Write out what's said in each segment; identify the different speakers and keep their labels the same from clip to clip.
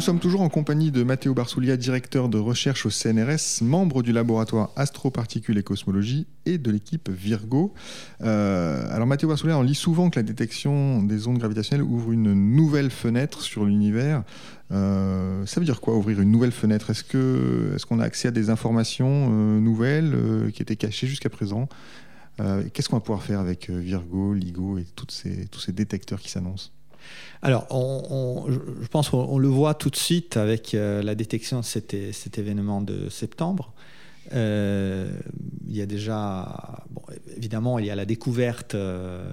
Speaker 1: Nous sommes toujours en compagnie de Matteo Barsoulia, directeur de recherche au CNRS, membre du laboratoire Astroparticules et Cosmologie et de l'équipe Virgo. Euh, alors Matteo Barsoulia, on lit souvent que la détection des ondes gravitationnelles ouvre une nouvelle fenêtre sur l'univers. Euh, ça veut dire quoi ouvrir une nouvelle fenêtre? Est-ce qu'on est a accès à des informations euh, nouvelles qui étaient cachées jusqu'à présent? Qu'est-ce qu'on va pouvoir faire avec Virgo, LIGO et ces, tous ces détecteurs qui s'annoncent?
Speaker 2: Alors, je pense qu'on le voit tout de suite avec euh, la détection de cet, événement de septembre. Euh, il y a déjà, évidemment, il y a la découverte, euh,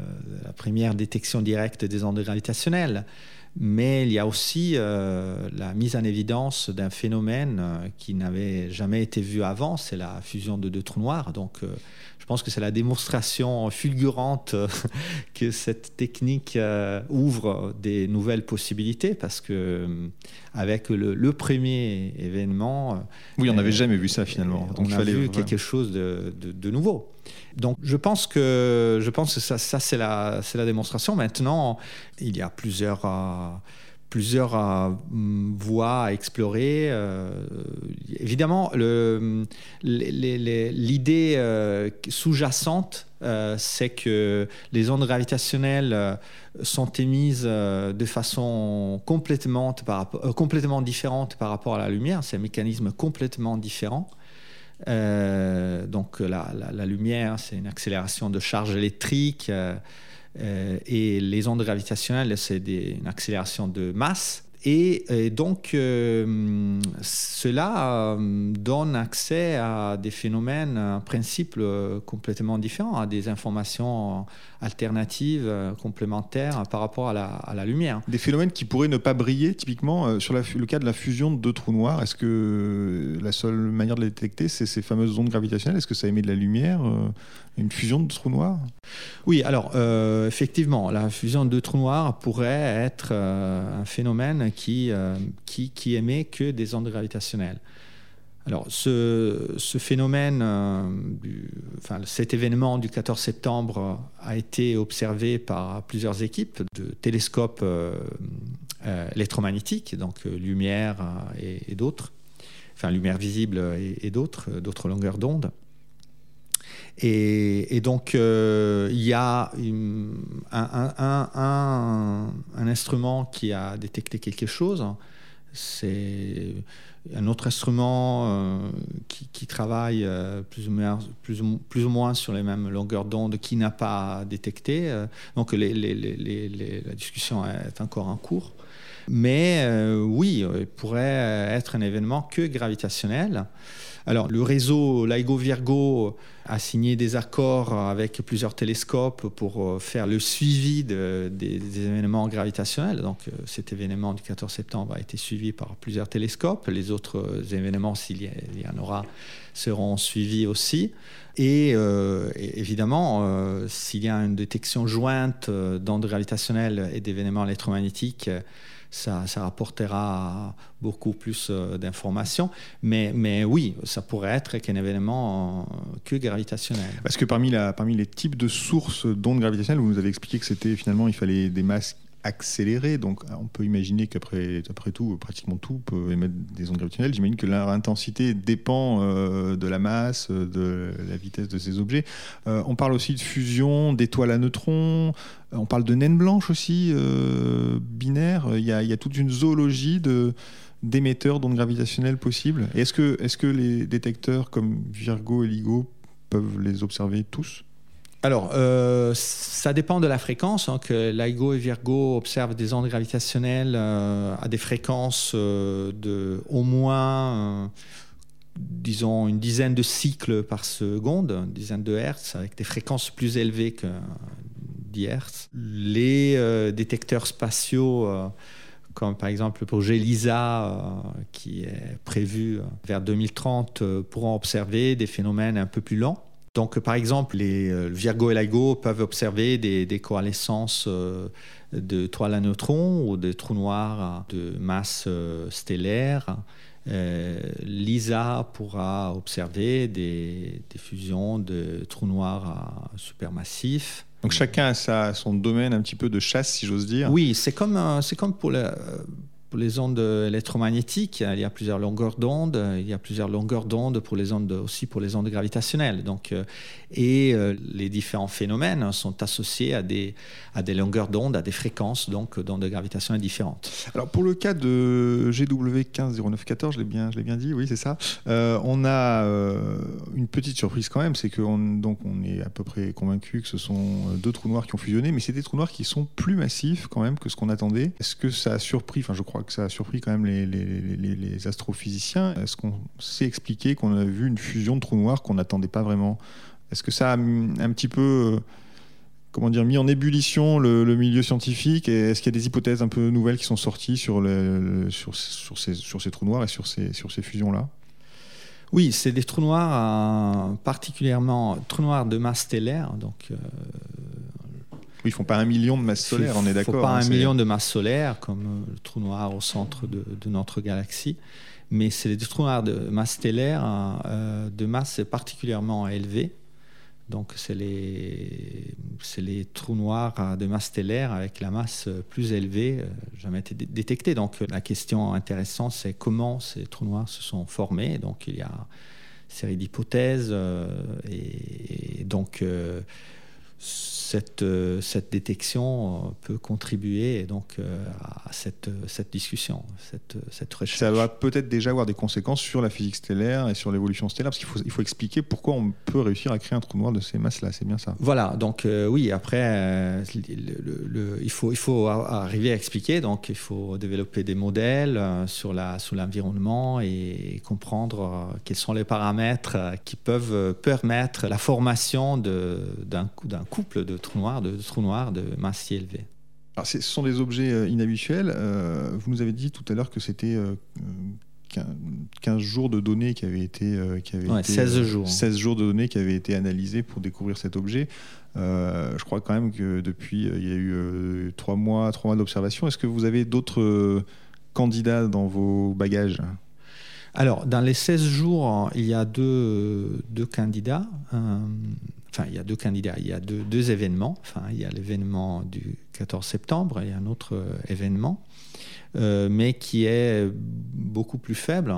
Speaker 2: la première détection directe des ondes gravitationnelles, mais il y a aussi la mise en évidence d'un phénomène qui n'avait jamais été vu avant, c'est la fusion de deux trous noirs. Donc, pense que c'est la démonstration fulgurante que cette technique euh, ouvre des nouvelles possibilités parce que euh, avec le, premier événement, euh,
Speaker 1: oui, on n'avait jamais vu ça finalement.
Speaker 2: Donc on a vu quelque chose de, de, nouveau. Donc je pense que je pense que ça, ça c'est la c'est la démonstration. Maintenant, il y a plusieurs plusieurs euh, voies à explorer. Euh, évidemment, l'idée euh, sous-jacente, c'est que les ondes gravitationnelles sont émises de façon complètement, différente par rapport à la lumière. C'est un mécanisme complètement différent. donc la lumière, c'est une accélération de charge électrique. Euh, et les ondes gravitationnelles, c'est une accélération de masse. Et, donc, euh, cela euh, donne accès à des phénomènes, en principe, complètement différents, à des informations alternatives, complémentaires par rapport à la, lumière.
Speaker 1: Des phénomènes qui pourraient ne pas briller, typiquement, sur le cas de la fusion de deux trous noirs. Est-ce que la seule manière de les détecter, c'est ces fameuses ondes gravitationnelles? Est-ce que ça émet de la lumière une fusion de trous noirs?
Speaker 2: Oui, alors euh, effectivement, la fusion de trous noirs pourrait être euh, un phénomène qui, euh, qui, qui, émet que des ondes gravitationnelles. Alors, ce, ce phénomène, enfin, cet événement du 14 septembre a été observé par plusieurs équipes de télescopes électromagnétiques, donc lumière et, d'autres, enfin lumière visible et d'autres, d'autres longueurs d'onde. Et, donc, euh, il y a un, instrument qui a détecté quelque chose. C'est un autre instrument euh, qui, travaille euh, plus, ou moins, plus, ou, moins, sur les mêmes longueurs d'onde qui n'a pas détecté. donc, la discussion est encore en cours. Mais oui, il pourrait être un événement que gravitationnel. Alors, le réseau LIGO-Virgo a signé des accords avec plusieurs télescopes pour euh, faire le suivi des, événements gravitationnels. Donc, euh, cet événement du 14 septembre a été suivi par plusieurs télescopes. Les autres euh, événements, s'il y, en aura, seront suivis aussi. Et évidemment, s'il y a une détection jointe d'ondes gravitationnelles et d'événements électromagnétiques, ça, rapportera beaucoup plus euh, d'informations. Mais, oui, ça pourrait être qu'un événement euh, que gravitationnel.
Speaker 1: Parce que parmi, parmi les types de sources d'ondes gravitationnelles, vous nous avez expliqué que c'était finalement, il fallait des masses accélérées. Donc on peut imaginer qu'après après tout, pratiquement tout peut émettre des ondes gravitationnelles. J'imagine que leur intensité dépend euh, de la masse, de la vitesse de ces objets. on parle aussi de fusion d'étoiles à neutrons, on parle de naines blanches aussi, euh, binaires. Il y, a, toute une zoologie de d'émetteurs d'ondes gravitationnelles possibles. Est que les détecteurs comme Virgo et LIGO peuvent les observer tous?
Speaker 2: Alors, euh, ça dépend de la fréquence. Hein, que LIGO et Virgo observent des ondes gravitationnelles euh, à des fréquences de au moins, disons, une dizaine de cycles par seconde, une dizaine de hertz, avec des fréquences plus élevées que les euh, détecteurs spatiaux, euh, comme par exemple le projet LISA, euh, qui est prévu vers 2030, pourront observer des phénomènes un peu plus lents. Donc, par exemple, les Virgo et LIGO peuvent observer des, des coalescences de toiles à neutrons ou de trous noirs de masse stellaire. LISA pourra observer des, des, fusions de trous noirs supermassifs.
Speaker 1: Donc chacun a sa, son domaine un petit peu de chasse, si j'ose dire.
Speaker 2: Oui, c'est comme, c'est comme pour, pour les ondes électromagnétiques, il y a plusieurs longueurs d'onde. Il y a plusieurs longueurs d'onde pour les ondes aussi pour les ondes gravitationnelles. Donc, euh, et euh, les différents phénomènes sont associés à des, à des longueurs d'onde, à des fréquences donc d'ondes gravitationnelles différentes.
Speaker 1: Alors pour le cas de GW 150914, je l'ai bien, je l'ai bien dit, oui c'est ça. Euh, on a une petite surprise quand même, c'est qu'on donc on est à peu près convaincu que ce sont deux trous noirs qui ont fusionné, mais c'est des trous noirs qui sont plus massifs quand même que ce qu'on attendait. Est-ce que ça a surpris, enfin je crois que ça a surpris quand même les, astrophysiciens. Est-ce qu'on sait expliquer qu'on a vu une fusion de trous noirs qu'on n'attendait pas vraiment? Est-ce que ça a un petit peu euh, comment dire, mis en ébullition le, milieu scientifique? Est-ce qu'il y a des hypothèses un peu nouvelles qui sont sorties sur, ces, trous noirs et sur ces, sur ces fusions-là?
Speaker 2: Oui, c'est des trous noirs, euh, particulièrement trous noirs de masse stellaire, donc euh,
Speaker 1: ils font pas un million de masses solaires, on est d'accord.
Speaker 2: Ils font pas hein, un million de masses solaires comme euh, le trou noir au centre de, notre galaxie, mais c'est des trous noirs de masse stellaire hein, euh, de masse particulièrement élevée. Donc c'est les, les trous noirs de masse stellaire avec la masse plus élevée, euh, jamais été détectés. Donc la question intéressante, c'est comment ces trous noirs se sont formés. Donc il y a une série d'hypothèses et, donc euh, cette détection euh, peut contribuer donc euh, à cette, cette discussion, cette, cette recherche.
Speaker 1: Ça va peut-être déjà avoir des conséquences sur la physique stellaire et sur l'évolution stellaire, parce qu'il faut, il faut expliquer pourquoi on peut réussir à créer un trou noir de ces masses-là, c'est bien ça.
Speaker 2: Voilà, donc oui, après, le, il, faut, il faut arriver à expliquer, donc il faut développer des modèles sur, la, sur l'environnement et comprendre quels sont les paramètres qui peuvent permettre la formation de, d'un, d'un couple de trous noirs, de, trous noirs de masse si élevée.
Speaker 1: Alors, ce sont des objets euh, inhabituels. Euh, vous nous avez dit tout à l'heure que c'était 15 euh, jours de données qui avaient été, qui avaient été
Speaker 2: 16 jours.
Speaker 1: 16 jours de données qui avaient été analysés pour découvrir cet objet. je crois quand même que depuis, il y a eu trois mois, trois mois d'observation. Est-ce que vous avez d'autres candidats dans vos bagages?
Speaker 2: Alors, dans les 16 jours, il y a deux, deux candidats enfin, il y a deux candidats, il y a deux, événements. Enfin, il y a l'événement du 14 septembre et un autre euh, événement, euh, mais qui est beaucoup plus faible.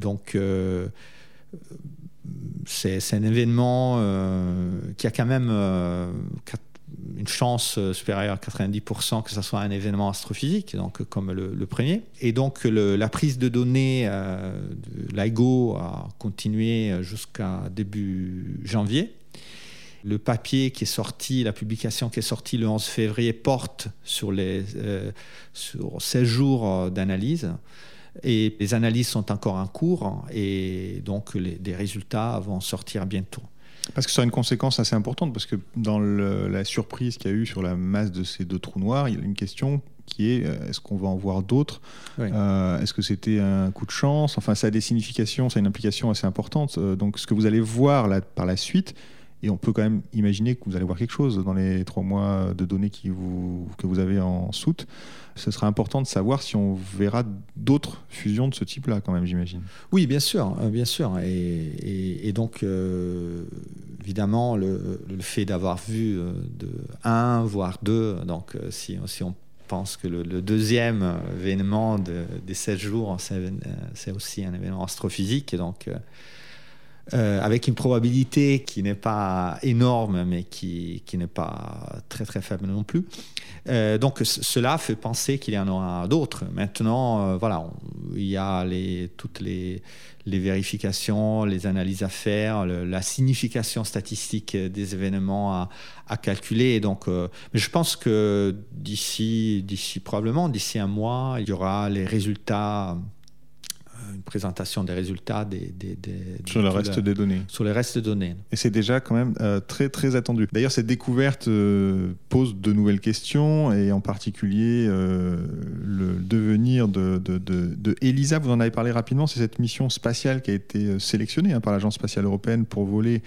Speaker 2: Donc, euh, c'est un événement qui a quand même une chance supérieure à 90% que ce soit un événement astrophysique, donc comme le, premier. Et donc la prise de données de l'IGO a continué jusqu'à début janvier. Le papier qui est sorti, la publication qui est sortie le 11 février porte sur, les, euh, sur 16 jours euh, d'analyse. Et les analyses sont encore en cours et donc les, des résultats vont sortir bientôt.
Speaker 1: Parce que ça a une conséquence assez importante, parce que dans la surprise qu'il y a eu sur la masse de ces deux trous noirs, il y a une question qui est euh, est-ce qu'on va en voir d'autres Est-ce que c'était un coup de chance? Enfin, ça a des significations, ça a une implication assez importante. donc, ce que vous allez voir là, par la suite, et on peut quand même imaginer que vous allez voir quelque chose dans les trois mois de données que vous avez en soute. Ce sera important de savoir si on verra d'autres fusions de ce type-là, quand même, j'imagine.
Speaker 2: Oui, bien sûr, euh, bien sûr. Et, donc, euh, évidemment, le, fait d'avoir vu euh, de un, voire deux, donc si, si on pense que le, deuxième événement des 16 jours, c'est aussi un événement astrophysique. Donc, euh, avec une probabilité qui n'est pas énorme, mais qui, qui n'est pas très très faible non plus. Euh, donc cela fait penser qu'il y en aura d'autres. Maintenant, euh, voilà, il y a toutes les, les, vérifications, les analyses à faire, la signification statistique des événements à, à calculer. Donc, mais je pense que d'ici, d'ici probablement d'ici un mois, il y aura les résultats une présentation des résultats des,
Speaker 1: sur le reste des données.
Speaker 2: Sur les restes de données.
Speaker 1: Et c'est déjà quand même euh, très très attendu. D'ailleurs, cette découverte euh, pose de nouvelles questions et en particulier euh, le devenir de, de, de, ELISA. Vous en avez parlé rapidement. C'est cette mission spatiale qui a été sélectionnée hein, par l'Agence spatiale européenne pour voler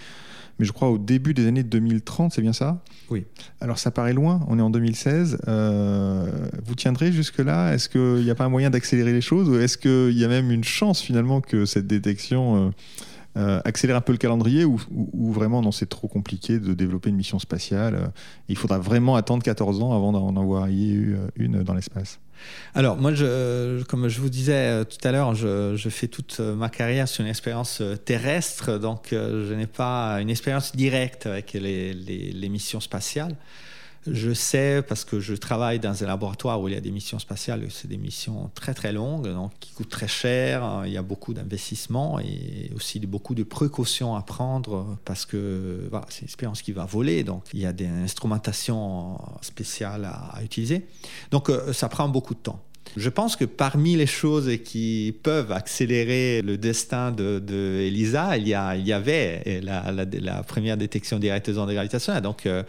Speaker 1: mais je crois au début des années 2030, c'est bien ça?
Speaker 2: Oui.
Speaker 1: Alors ça paraît loin, on est en 2016. Euh, vous tiendrez jusque-là? Est-ce qu'il n'y a pas un moyen d'accélérer les choses? Ou est-ce qu'il y a même une chance finalement que cette détection... Euh, euh, accélère un peu le calendrier ou, vraiment non c'est trop compliqué de développer une mission spatiale il faudra vraiment attendre 14 ans avant d'en envoyer une dans l'espace
Speaker 2: alors moi, comme je vous disais tout à l'heure, je, fais toute ma carrière sur une expérience terrestre, donc je n'ai pas une expérience directe avec les missions spatiales. Je sais parce que je travaille dans un laboratoire où il y a des missions spatiales, c'est des missions très très longues, donc qui coûtent très cher. Il y a beaucoup d'investissements et aussi beaucoup de précautions à prendre parce que voilà, c'est une expérience qui va voler, donc il y a des instrumentations spéciales à, utiliser. Donc euh, ça prend beaucoup de temps. Je pense que parmi les choses qui peuvent accélérer le destin de, Elisa, il y, il y avait la, première détection directe des ondes gravitationnelles. Donc, euh,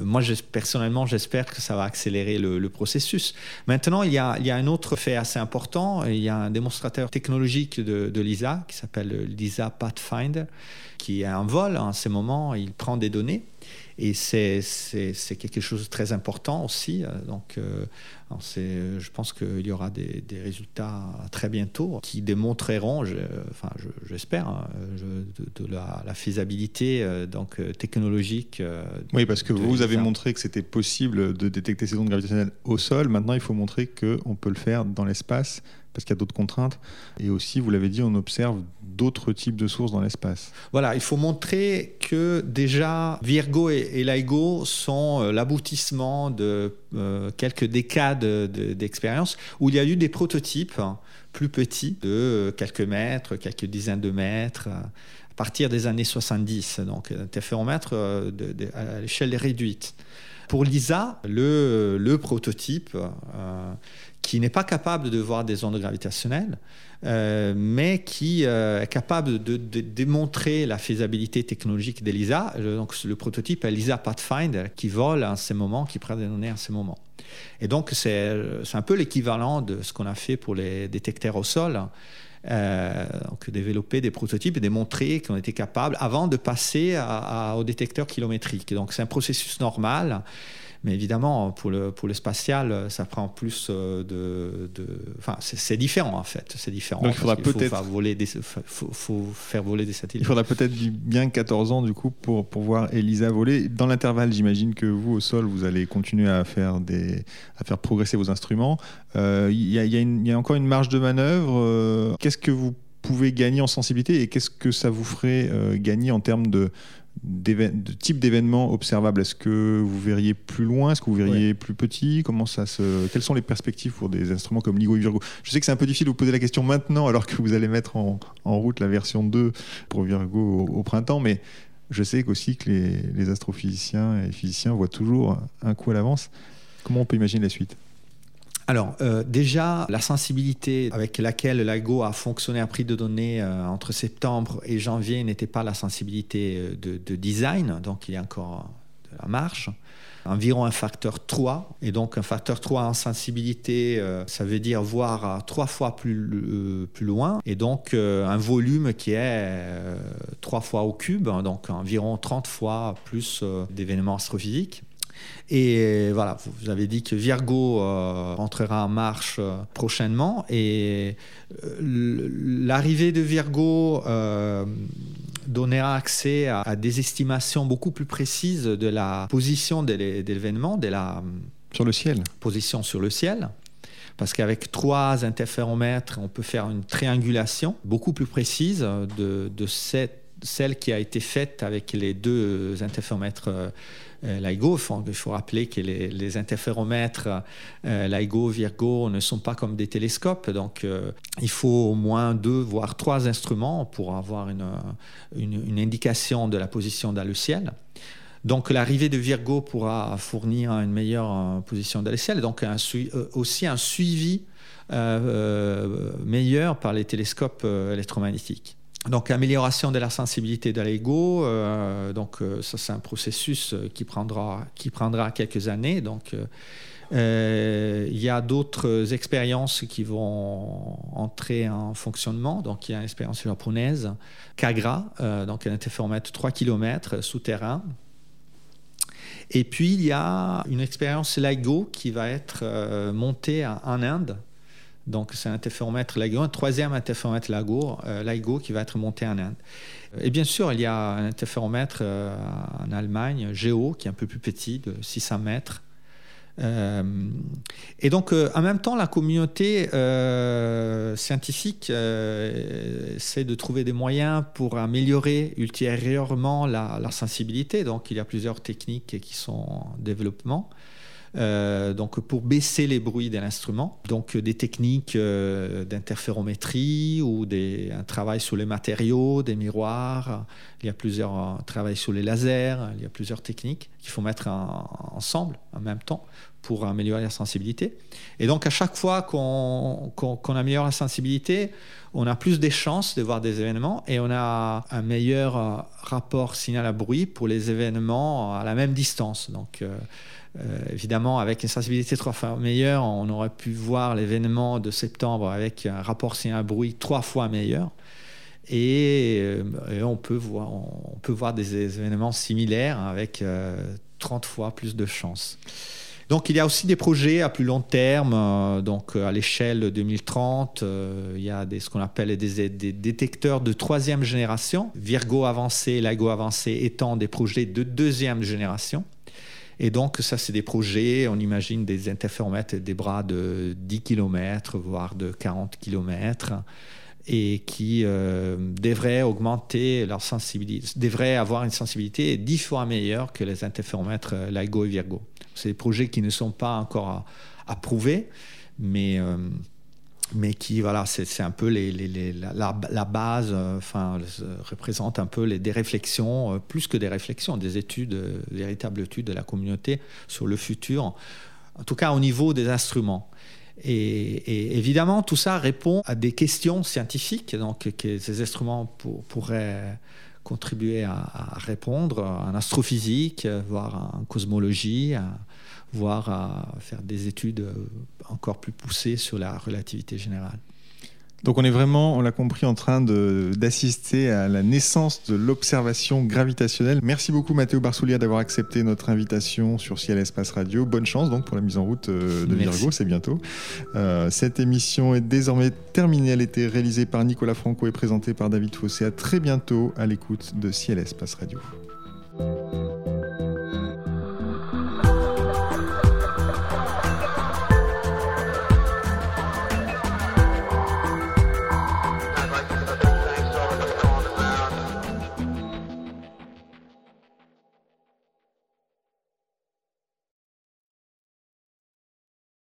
Speaker 2: moi, personnellement, j'espère que ça va accélérer le, processus. Maintenant, il y, a, il y, a, un autre fait assez important. Il y a un démonstrateur technologique de, de l'ISA qui s'appelle l'ISA Pathfinder, qui est en vol en ce moment. Il prend des données et c'est quelque chose de très important aussi. Donc, euh, je pense qu'il y aura des, résultats très bientôt qui démontreront, enfin, j'espère, hein, de, la, faisabilité euh, donc, euh, technologique.
Speaker 1: oui, parce que vous avez montré que c'était possible de détecter ces ondes gravitationnelles au sol. Maintenant, il faut montrer qu'on peut le faire dans l'espace parce qu'il y a d'autres contraintes. Et aussi, vous l'avez dit, on observe d'autres types de sources dans l'espace.
Speaker 2: Voilà, il faut montrer que déjà Virgo et, LIGO sont euh, l'aboutissement de euh, quelques décades d'expérience où il y a eu des prototypes hein, plus petits de euh, quelques mètres, quelques dizaines de mètres à partir des années 70, donc interféromètre de, à l'échelle réduite. Pour l'ISA, le, le prototype qui n'est pas capable de voir des ondes gravitationnelles, euh, mais qui euh, est capable de, démontrer la faisabilité technologique d'ELISA. Donc, le prototype ELISA Pathfinder, qui vole en ce moment, qui prend des données en ce moment. Et donc, c'est un peu l'équivalent de ce qu'on a fait pour les détecteurs au sol. Euh, donc développer des prototypes et démontrer qu'on était capable avant de passer au détecteur kilométrique. Donc c'est un processus normal mais évidemment, pour le, pour le spatial, ça prend plus euh, de. Enfin, c'est différent en fait. C'est différent.
Speaker 1: Donc il faudra peut-être.
Speaker 2: faut, faut, faire voler des satellites.
Speaker 1: Il faudra peut-être bien 14 ans du coup pour, pour voir ELISA voler. Dans l'intervalle, j'imagine que vous, au sol, vous allez continuer à faire, des, à faire progresser vos instruments. Euh, il y, a, y, a encore une marge de manœuvre. Euh, qu'est-ce que vous pouvez gagner en sensibilité et qu'est-ce que ça vous ferait gagner en termes de, de type d'événements observables Est-ce que vous verriez plus loin? Est-ce que vous verriez plus petit? Comment ça se... Quelles sont les perspectives pour des instruments comme LIGO et Virgo? Je sais que c'est un peu difficile de vous poser la question maintenant alors que vous allez mettre en, route la version 2 pour Virgo au, printemps, mais je sais aussi que les, les astrophysiciens et physiciens voient toujours un coup à l'avance. Comment on peut imaginer la suite?
Speaker 2: Alors, euh, déjà, la sensibilité avec laquelle l'ALGO a fonctionné à prix de données euh, entre septembre et janvier n'était pas la sensibilité euh, de, design, donc il y a encore de la marge. Environ un facteur 3, et donc un facteur 3 en sensibilité, ça veut dire voir trois fois plus, plus loin, et donc un volume qui est trois fois au cube, donc environ 30 fois plus d'événements astrophysiques. Et voilà, vous avez dit que Virgo euh, entrera en marche euh, prochainement. Et euh, l'arrivée de Virgo donnera accès à, des estimations beaucoup plus précises de la position de l'événement, de la
Speaker 1: sur le ciel.
Speaker 2: position sur le ciel. Parce qu'avec trois interféromètres, on peut faire une triangulation beaucoup plus précise de, de cette celle qui a été faite avec les deux interféromètres LIGO. Il faut, rappeler que les, interféromètres euh, LIGO, Virgo ne sont pas comme des télescopes, donc euh, il faut au moins deux, voire trois instruments pour avoir une, indication de la position dans le ciel. Donc l'arrivée de Virgo pourra fournir une meilleure position dans le ciel, donc aussi un suivi meilleur par les télescopes électromagnétiques. Donc, amélioration de la sensibilité de l'ego, euh, donc euh, ça c'est un processus euh, qui prendra, qui prendra quelques années. Donc, il y a d'autres expériences qui vont entrer en fonctionnement. Donc, il y a une expérience japonaise, Kagra, donc un interféromètre 3 km souterrain. Et puis, il y a une expérience LIGO qui va être montée en Inde donc, c'est un interféromètre LIGO, un troisième interféromètre LIGO, euh, LIGO qui va être monté en Inde. Et bien sûr, il y a un interféromètre euh, en Allemagne, Géo, qui est un peu plus petit, de 600 mètres, Euh, et donc, en même temps, la communauté scientifique essaie de trouver des moyens pour améliorer ultérieurement la, sensibilité. Donc, il y a plusieurs techniques qui sont en développement. Euh, donc pour baisser les bruits de l'instrument. Donc des techniques euh, d'interférométrie ou des, un travail sur les matériaux, des miroirs. Il y a plusieurs euh, travail sur les lasers. Il y a plusieurs techniques qu'il faut mettre ensemble en même temps pour améliorer la sensibilité. Et donc à chaque fois qu'on améliore la sensibilité, on a plus de chances de voir des événements et on a un meilleur rapport signal à bruit pour les événements à la même distance. Donc euh, évidemment, avec une sensibilité trois fois meilleure, on aurait pu voir l'événement de septembre avec un rapport signal-bruit trois fois meilleur. Et, euh, on, peut voir, on peut voir des événements similaires avec 30 euh, fois plus de chances. Donc il y a aussi des projets à plus long terme, donc à l'échelle 2030, il y a des, ce qu'on appelle des, des, détecteurs de troisième génération, Virgo avancé, LIGO avancé étant des projets de deuxième génération. Et donc, ça, c'est des projets, on imagine des interféromètres, des bras de 10 km, voire de 40 km, et qui euh, devraient augmenter leur sensibilité, devraient avoir une sensibilité 10 fois meilleure que les interféromètres euh, LIGO et Virgo. C'est des projets qui ne sont pas encore approuvés, mais euh, mais qui, voilà, c'est un peu la, base, euh, enfin, représente un peu des réflexions, plus que des réflexions, des études, véritables études de la communauté sur le futur, en tout cas au niveau des instruments. Et, évidemment, tout ça répond à des questions scientifiques, donc que ces instruments pourraient contribuer à, répondre en astrophysique, voire en cosmologie, voire à faire des études encore plus poussées sur la relativité générale.
Speaker 1: Donc on est vraiment, on l'a compris, en train d'assister à la naissance de l'observation gravitationnelle. Merci beaucoup Mathéo Barsoulier d'avoir accepté notre invitation sur Ciel Espace Radio. Bonne chance donc pour la mise en route euh, de Virgo, c'est bientôt. Euh, cette émission est désormais terminée. Elle était réalisée par Nicolas Franco et présentée par David Fossé. À très bientôt à l'écoute de Ciel Espace Radio.